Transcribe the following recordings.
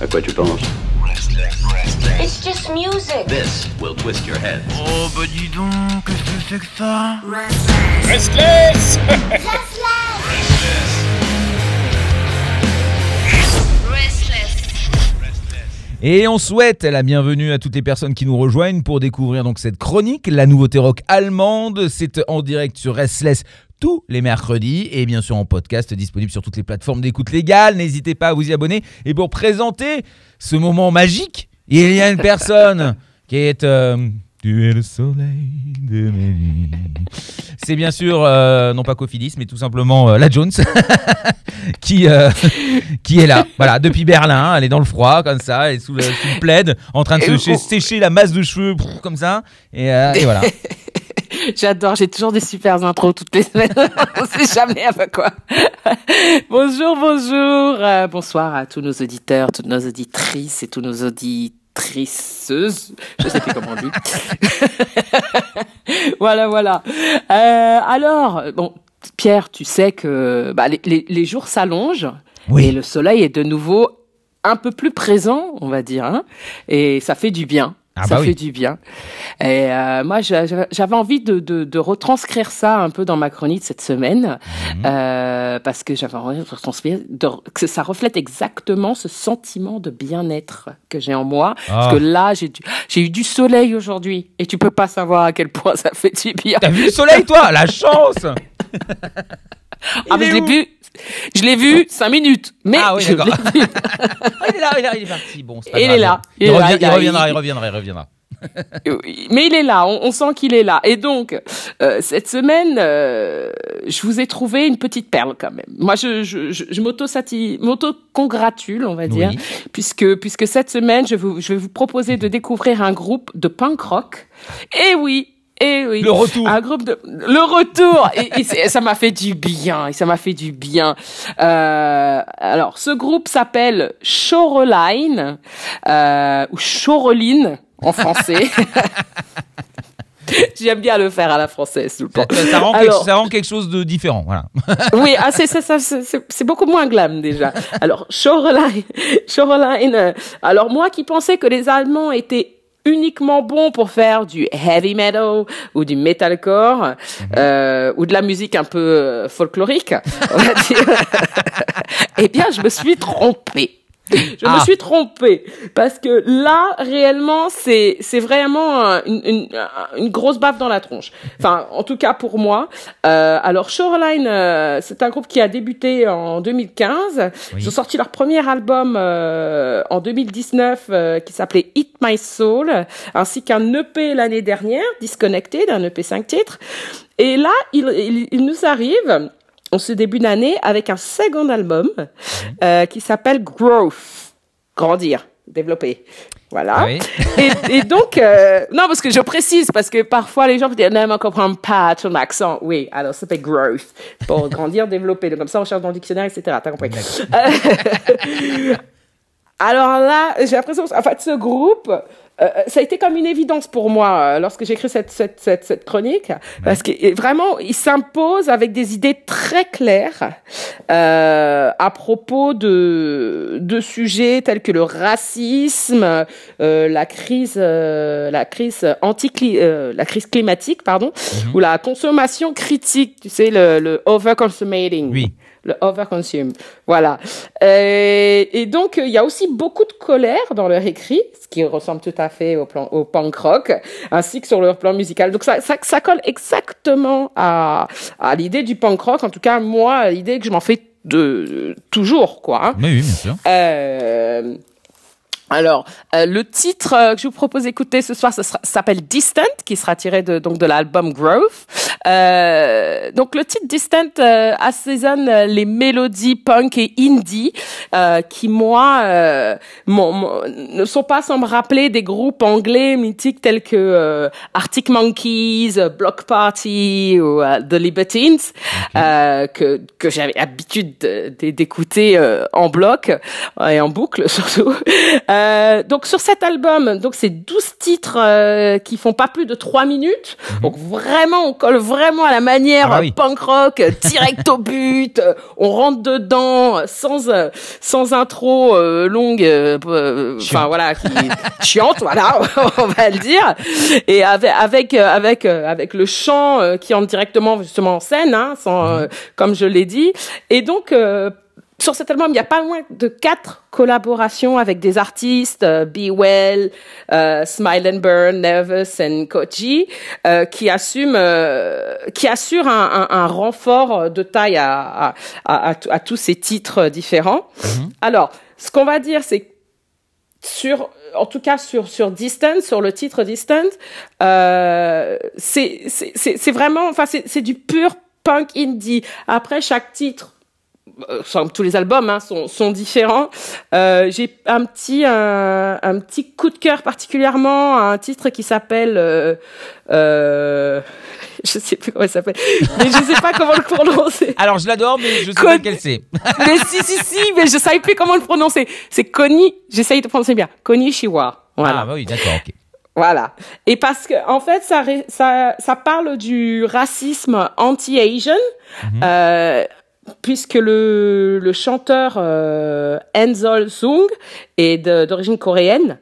À quoi tu penses It's just music. This will twist your head. Oh bah dis donc, qu'est-ce que c'est que ça Restless Et on souhaite la bienvenue à toutes les personnes qui nous rejoignent pour découvrir donc cette chronique, la nouveauté rock allemande. C'est en direct sur Restless tous les mercredis et bien sûr en podcast disponible sur toutes les plateformes d'écoute légale. N'hésitez pas à vous y abonner. Et pour présenter ce moment magique, il y a une personne qui est... euh, tu es le soleil de mes nuits. C'est bien sûr, euh, non pas Cofidis, mais tout simplement euh, la Jones, qui, euh, qui est là. Voilà, depuis Berlin, elle est dans le froid, comme ça, elle est sous le, sous le plaid, en train de se sé- on- sécher la masse de cheveux, comme ça. Et, et voilà. J'adore, j'ai toujours des super intros toutes les semaines. On sait jamais avec quoi. bonjour, bonjour. euh, bonsoir à tous nos auditeurs, toutes nos auditrices et tous nos auditriceuses. Je sais plus comment on dit. voilà, voilà. Euh, alors, bon, Pierre, tu sais que bah, les, les- les jours s'allongent Oui. et le soleil est de nouveau un peu plus présent, on va dire, hein, et ça fait du bien. Ah ça bah fait oui. du bien. Et euh, moi, j'a- j'a- j'avais envie de, de, de retranscrire ça un peu dans ma chronique cette semaine, Mhm. euh, parce que j'avais envie de retranscrire, de- que ça reflète exactement ce sentiment de bien-être que j'ai en moi. Ah. Parce que là, j'ai eu du soleil aujourd'hui, et tu peux pas savoir à quel point ça fait du bien. T'as vu le soleil, toi? La chance Ah, mais je l'ai vu, je l'ai vu cinq minutes, mais Ah oui, d'accord. Ah, il est là, il est là, il est parti. Bon, c'est pas Il grave. est là, Il, il est là, revient- il reviendra, il- reviendra, il reviendra. Mais il est là, on, on sent qu'il est là. Et donc, euh, cette semaine, euh, je vous ai trouvé une petite perle quand même. Moi, je, je, je, m'auto-congratule, on va dire, Oui. puisque, puisque cette semaine, je, vous, je vais vous proposer de découvrir un groupe de punk rock. Et oui, et oui. Le retour. Un groupe de le retour et, et c'est- ça m'a fait du bien et ça m'a fait du bien. Euh, alors ce groupe s'appelle Shoreline euh, ou Shoreline en français. J'aime bien le faire à la française tout le temps. Ça, ça rend Alors- quelque, ça rend quelque chose de différent. Voilà. Oui, ah, c'est beaucoup moins glam déjà. Alors, Shoreline, Shoreline. euh, alors moi qui pensais que les Allemands étaient uniquement bons pour faire du heavy metal ou du metalcore euh, ou de la musique un peu euh, folklorique, on va dire. eh bien, je me suis trompée. Je me Ah. suis trompée parce que là réellement c'est c'est vraiment un- une, une, une grosse baffe dans la tronche. Enfin en tout cas pour moi. Euh, alors Shoreline euh, c'est un groupe qui a débuté en 2015. Oui. Ils ont sorti leur premier album euh, en 2019 euh, qui s'appelait Eat My Soul ainsi qu'un EP l'année dernière Disconnected un EP 5 titres. Et là il, il, il nous arrive en ce début d'année avec un second album euh, qui s'appelle Growth, grandir, développer. Voilà. Ah oui. Et, et donc, euh, non, parce que je précise, parce que parfois les gens me disent, non, mais on comprend pas ton accent. Oui, alors ça s'appelle growth. Pour grandir, développer. Donc, comme ça, on cherche dans le dictionnaire, etc. T'as compris. Euh, alors là, j'ai l'impression, en fait, ce groupe, euh, ça a été comme une évidence pour moi euh, lorsque j'ai écrit cette, cette, cette, cette chronique, parce que vraiment, il s'impose avec des idées très claires euh, à propos de, de sujets tels que le racisme, euh, la crise, euh, la crise anti euh, la crise climatique, pardon, ou la consommation critique, tu sais, le, le overconsummating Oui. Le overconsume. Voilà. Euh, et donc, il y a aussi beaucoup de colère dans leur écrit, ce qui ressemble tout à fait au, plan, au punk rock, ainsi que sur leur plan musical. Donc, ça, ça, ça colle exactement à, à l'idée du punk rock. En tout cas, moi, l'idée que je m'en fais de, toujours, quoi. hein. Oui, oui, bien sûr. Euh, alors, euh, le titre euh, que je vous propose d'écouter ce soir, ça s'appelle Distant, qui sera tiré de, donc de l'album Growth. Euh, donc, le titre Distant euh, assaisonne euh, les mélodies punk et indie euh, qui, moi, euh, ne sont pas sans me rappeler des groupes anglais mythiques tels que euh, Arctic Monkeys, Block Party ou The Libertines, euh, que, que j'avais habitude de- de- d'écouter euh, en bloc et en boucle surtout. Euh, donc sur cet album, donc c'est 12 titres euh, qui font pas plus de 3 minutes. Donc vraiment, on colle vraiment à la manière Mhm. Ah oui. punk rock, direct au but. On rentre dedans sans euh, sans intro euh, longue, euh, euh, enfin voilà, qui, chiante, voilà, on va le dire. Et avec avec euh, avec avec le chant euh, qui entre directement justement en scène, hein, sans, euh, comme je l'ai dit. Et donc euh, sur cet album, il y a pas moins de quatre collaborations avec des artistes, euh, Be Well, euh, Smile and Burn, Nervous and Koji, euh, qui assument, qui assurent un, un, un renfort de taille à, à, à, à, à tous ces titres différents. Alors, ce qu'on va dire, c'est sur, en tout cas sur sur Distance, sur le titre Distance, euh, c'est vraiment, enfin c'est du pur punk indie. Après chaque titre enfin, tous les albums hein, sont, sont différents. Euh, J'ai un petit un, un petit coup de cœur particulièrement à un titre qui s'appelle euh, euh, je sais plus comment il s'appelle, mais je sais pas comment le prononcer. Alors je l'adore, mais je sais Con- pas lequel c'est. mais si si si, mais je savais plus comment le prononcer. C'est Koni, j'essaye de prononcer bien. Koni Shiwa. Voilà. Ah bah oui, d'accord, ok. Voilà. Et parce que en fait, ça ça ça parle du racisme anti-Asian, euh, puisque le le chanteur euh, Enzol Sung est d'origine coréenne.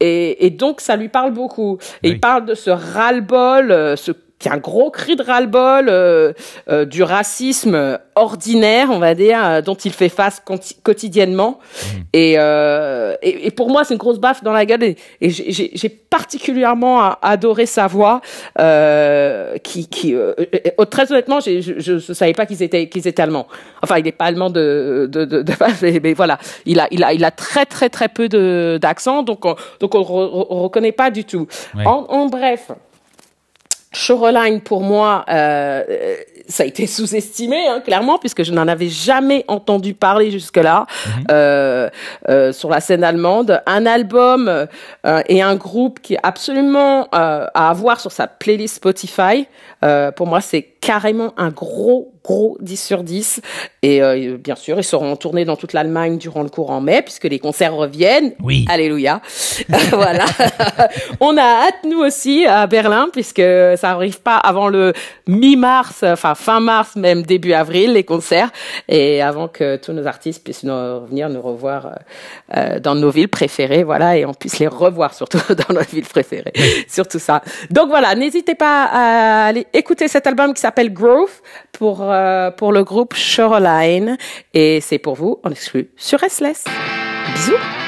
Et, et donc, ça lui parle beaucoup. Et Oui. il parle de ce ras-le-bol, euh, ce qui est un gros cri de ras-le-bol euh, euh, du racisme ordinaire, on va dire, euh, dont il fait face quotidiennement. Et, euh, et, et pour moi, c'est une grosse baffe dans la gueule. Et, et j'ai- particulièrement adoré sa voix, euh, qui, qui euh, très honnêtement, je, je savais pas qu'ils étaient qu'ils étaient allemands. Enfin, il n'est pas allemand de de, de, de base, mais, mais voilà, il a il a il a très très très peu d'accent, donc on, donc on, re- on reconnaît pas du tout. Ouais. En, en bref. Shoreline, pour moi, euh, euh, ça a été sous-estimé, hein, clairement, puisque je n'en avais jamais entendu parler jusque-là euh, euh, sur la scène allemande. Un album euh, et un groupe qui est absolument euh, à avoir sur sa playlist Spotify. Euh, pour moi, c'est carrément un gros, gros 10 sur 10. Et euh, bien sûr, ils seront tournés dans toute l'Allemagne durant le courant mai, puisque les concerts reviennent. Oui. Alléluia. voilà. On a hâte, nous aussi, à Berlin, puisque ça arrive pas avant le mi-mars, enfin fin mars, même début avril, les concerts, et avant que tous nos artistes puissent nous venir nous revoir euh, euh, dans nos villes préférées, voilà, et on puisse les revoir surtout dans nos villes préférées. Surtout ça. Donc voilà, n'hésitez pas à aller écouter cet album qui s'appelle Growth pour, euh, pour le groupe Shoreline, et c'est pour vous en exclu sur Restless. Bisous.